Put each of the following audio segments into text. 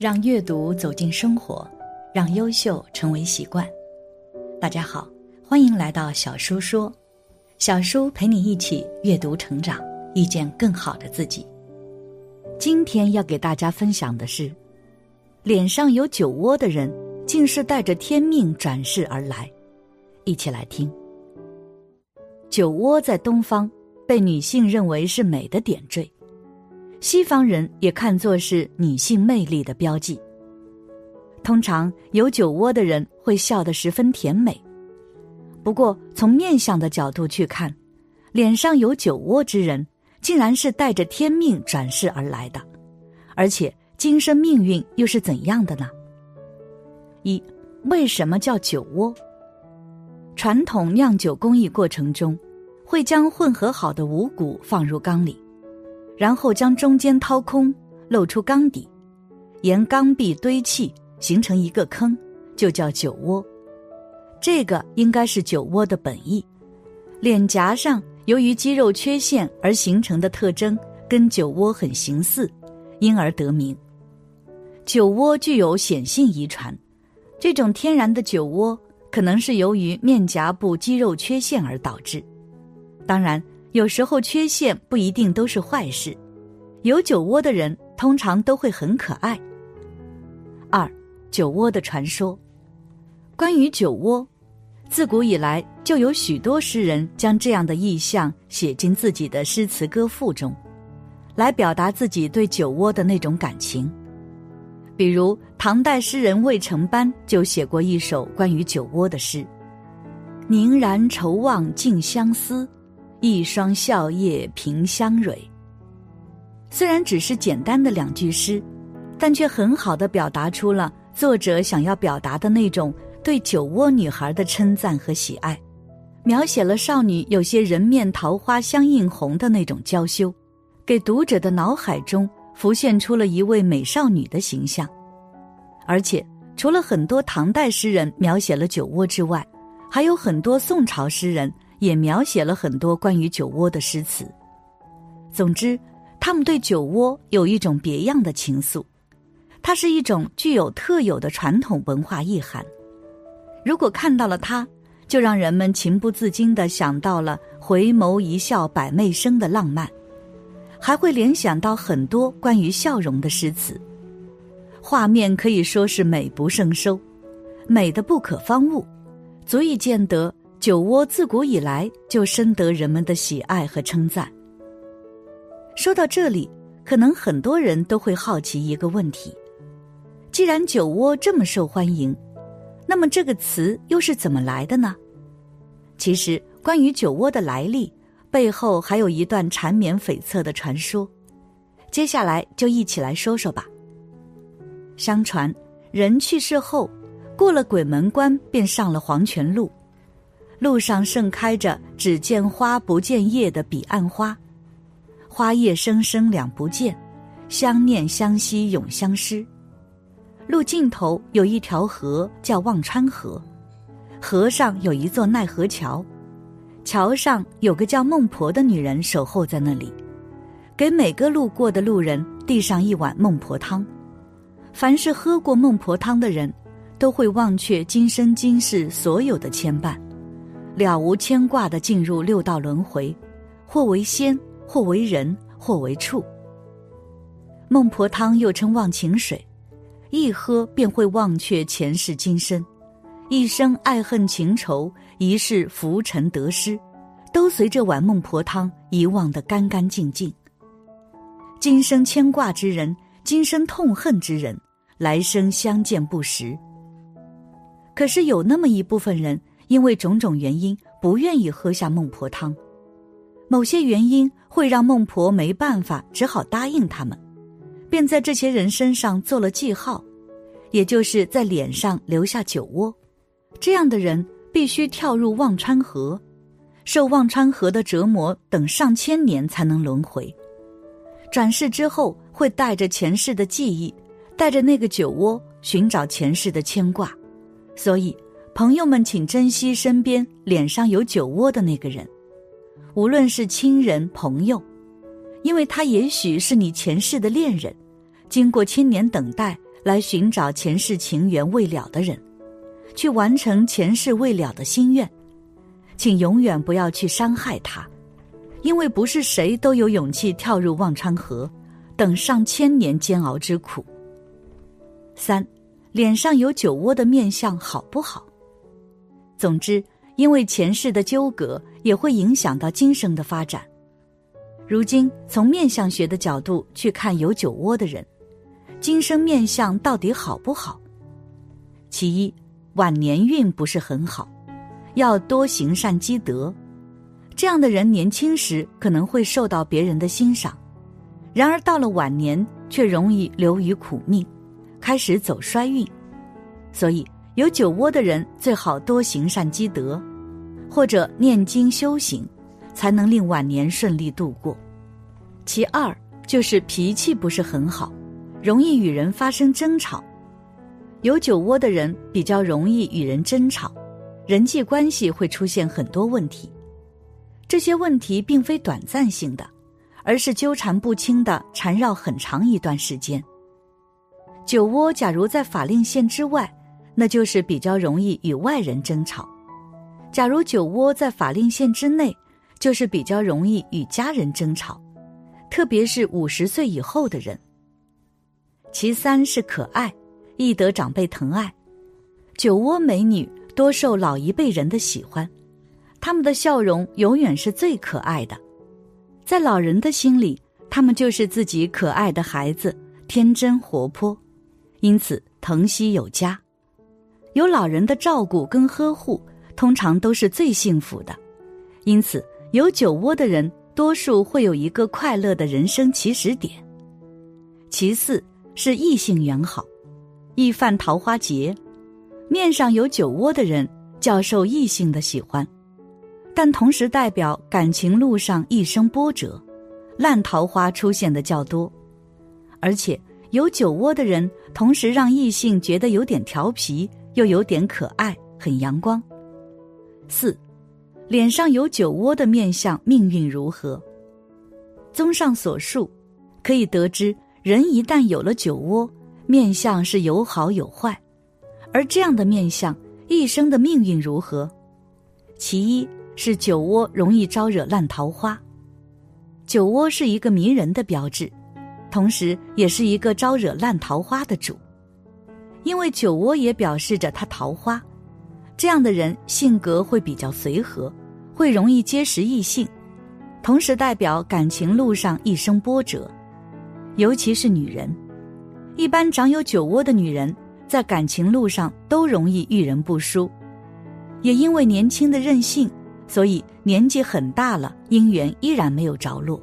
让阅读走进生活，让优秀成为习惯。大家好，欢迎来到小叔说，小叔陪你一起阅读成长，遇见更好的自己。今天要给大家分享的是，脸上有酒窝的人，竟是带着天命转世而来。一起来听。酒窝在东方被女性认为是美的点缀。西方人也看作是女性魅力的标记。通常有酒窝的人会笑得十分甜美，不过从面相的角度去看，脸上有酒窝之人，竟然是带着天命转世而来的，而且今生命运又是怎样的呢？一，为什么叫酒窝？传统酿酒工艺过程中，会将混合好的五谷放入缸里。然后将中间掏空，露出缸底，沿缸壁堆砌，形成一个坑，就叫酒窝。这个应该是酒窝的本意。脸颊上由于肌肉缺陷而形成的特征跟酒窝很形似，因而得名。酒窝具有显性遗传，这种天然的酒窝可能是由于面颊部肌肉缺陷而导致。当然。有时候缺陷不一定都是坏事，有酒窝的人通常都会很可爱。二，酒窝的传说，关于酒窝，自古以来就有许多诗人将这样的意象写进自己的诗词歌赋中，来表达自己对酒窝的那种感情。比如唐代诗人魏承班就写过一首关于酒窝的诗：“凝然愁望尽相思。”一双笑靥凭香蕊。虽然只是简单的两句诗，但却很好的表达出了作者想要表达的那种对酒窝女孩的称赞和喜爱，描写了少女有些人面桃花相映红的那种娇羞，给读者的脑海中浮现出了一位美少女的形象。而且，除了很多唐代诗人描写了酒窝之外，还有很多宋朝诗人。也描写了很多关于酒窝的诗词。总之，他们对酒窝有一种别样的情愫，它是一种具有特有的传统文化意涵。如果看到了它，就让人们情不自禁的想到了“回眸一笑百媚生”的浪漫，还会联想到很多关于笑容的诗词。画面可以说是美不胜收，美的不可方物，足以见得。酒窝自古以来就深得人们的喜爱和称赞。说到这里，可能很多人都会好奇一个问题：既然酒窝这么受欢迎，那么这个词又是怎么来的呢？其实，关于酒窝的来历，背后还有一段缠绵悱恻的传说。接下来就一起来说说吧。相传，人去世后，过了鬼门关，便上了黄泉路。路上盛开着“只见花不见叶”的彼岸花，花叶生生两不见，相念相惜永相失。路尽头有一条河，叫忘川河，河上有一座奈何桥，桥上有个叫孟婆的女人守候在那里，给每个路过的路人递上一碗孟婆汤。凡是喝过孟婆汤的人，都会忘却今生今世所有的牵绊。了无牵挂的进入六道轮回，或为仙，或为人，或为畜。孟婆汤又称忘情水，一喝便会忘却前世今生，一生爱恨情仇，一世浮沉得失，都随这碗孟婆汤遗忘得干干净净。今生牵挂之人，今生痛恨之人，来生相见不识。可是有那么一部分人。因为种种原因，不愿意喝下孟婆汤。某些原因会让孟婆没办法，只好答应他们，便在这些人身上做了记号，也就是在脸上留下酒窝。这样的人必须跳入忘川河，受忘川河的折磨，等上千年才能轮回。转世之后，会带着前世的记忆，带着那个酒窝，寻找前世的牵挂。所以。朋友们，请珍惜身边脸上有酒窝的那个人，无论是亲人、朋友，因为他也许是你前世的恋人，经过千年等待来寻找前世情缘未了的人，去完成前世未了的心愿，请永远不要去伤害他，因为不是谁都有勇气跳入忘川河，等上千年煎熬之苦。三，脸上有酒窝的面相好不好？总之，因为前世的纠葛也会影响到今生的发展。如今从面相学的角度去看有酒窝的人，今生面相到底好不好？其一，晚年运不是很好，要多行善积德。这样的人年轻时可能会受到别人的欣赏，然而到了晚年却容易流于苦命。开始走衰运，所以有酒窝的人最好多行善积德，或者念经修行，才能令晚年顺利度过。其二就是脾气不是很好，容易与人发生争吵。有酒窝的人比较容易与人争吵，人际关系会出现很多问题。这些问题并非短暂性的，而是纠缠不清的缠绕很长一段时间。酒窝假如在法令线之外，那就是比较容易与外人争吵；假如酒窝在法令线之内，就是比较容易与家人争吵，特别是五十岁以后的人。其三是可爱，易得长辈疼爱。酒窝美女多受老一辈人的喜欢，他们的笑容永远是最可爱的，在老人的心里，他们就是自己可爱的孩子，天真活泼。因此，疼惜有加，有老人的照顾跟呵护，通常都是最幸福的。因此，有酒窝的人，多数会有一个快乐的人生起始点。其次是异性缘好，易犯桃花劫。面上有酒窝的人，较受异性的喜欢，但同时代表感情路上一生波折，烂桃花出现的较多，而且。有酒窝的人，同时让异性觉得有点调皮，又有点可爱，很阳光。四，脸上有酒窝的面相，命运如何？综上所述，可以得知，人一旦有了酒窝，面相是有好有坏。而这样的面相，一生的命运如何？其一是酒窝容易招惹烂桃花，酒窝是一个迷人的标志。同时，也是一个招惹烂桃花的主，因为酒窝也表示着他桃花。这样的人性格会比较随和，会容易结识异性，同时代表感情路上一生波折。尤其是女人，一般长有酒窝的女人在感情路上都容易遇人不淑，也因为年轻的任性，所以年纪很大了，姻缘依然没有着落。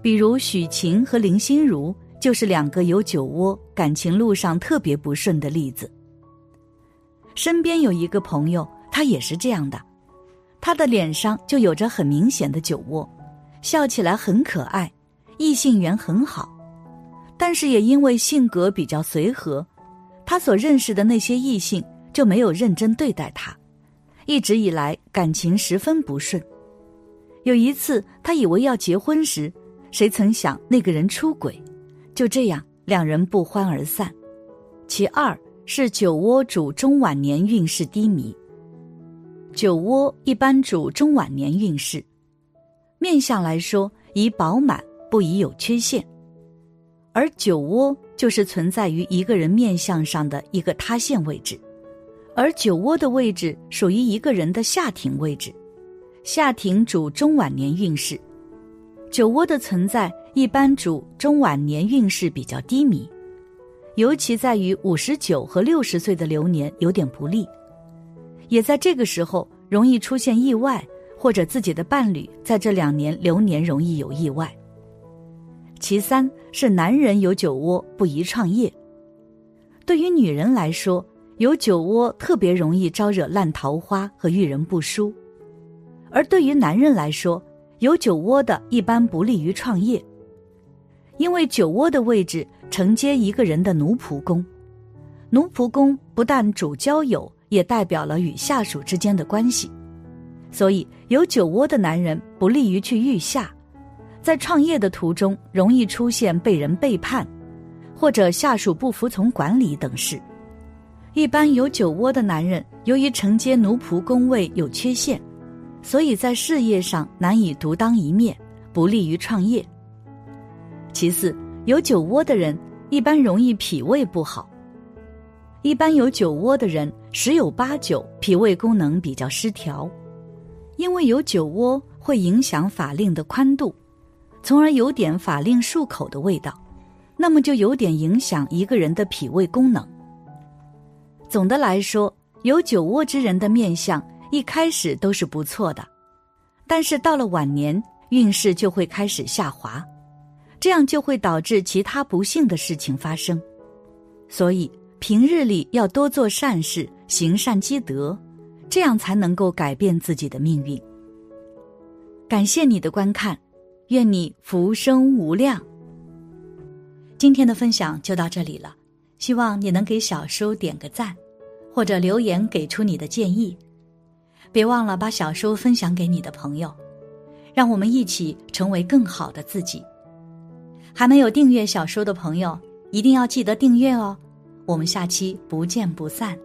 比如许晴和林心如就是两个有酒窝、感情路上特别不顺的例子。身边有一个朋友，他也是这样的，他的脸上就有着很明显的酒窝，笑起来很可爱，异性缘很好，但是也因为性格比较随和，他所认识的那些异性就没有认真对待他，一直以来感情十分不顺。有一次，他以为要结婚时。谁曾想那个人出轨，就这样两人不欢而散。其二是酒窝主中晚年运势低迷。酒窝一般主中晚年运势，面相来说宜饱满，不宜有缺陷。而酒窝就是存在于一个人面相上的一个塌陷位置，而酒窝的位置属于一个人的下庭位置，下庭主中晚年运势。酒窝的存在一般主中晚年运势比较低迷，尤其在于五十九和六十岁的流年有点不利，也在这个时候容易出现意外，或者自己的伴侣在这两年流年容易有意外。其三是男人有酒窝不宜创业，对于女人来说，有酒窝特别容易招惹烂桃花和遇人不淑，而对于男人来说。有酒窝的，一般不利于创业，因为酒窝的位置承接一个人的奴仆宫，奴仆宫不但主交友，也代表了与下属之间的关系，所以有酒窝的男人不利于去御下，在创业的途中容易出现被人背叛，或者下属不服从管理等事。一般有酒窝的男人，由于承接奴仆工位有缺陷，所以在事业上难以独当一面，不利于创业。其次，有酒窝的人一般容易脾胃不好。一般有酒窝的人，十有八九脾胃功能比较失调，因为有酒窝会影响法令的宽度，从而有点法令漱口的味道，那么就有点影响一个人的脾胃功能。总的来说，有酒窝之人的面相一开始都是不错的，但是到了晚年，运势就会开始下滑，这样就会导致其他不幸的事情发生。所以平日里要多做善事，行善积德，这样才能够改变自己的命运。感谢你的观看，愿你福生无量。今天的分享就到这里了。希望你能给小叔点个赞，或者留言给出你的建议。别忘了把小说分享给你的朋友，让我们一起成为更好的自己。还没有订阅小说的朋友，一定要记得订阅哦。我们下期不见不散。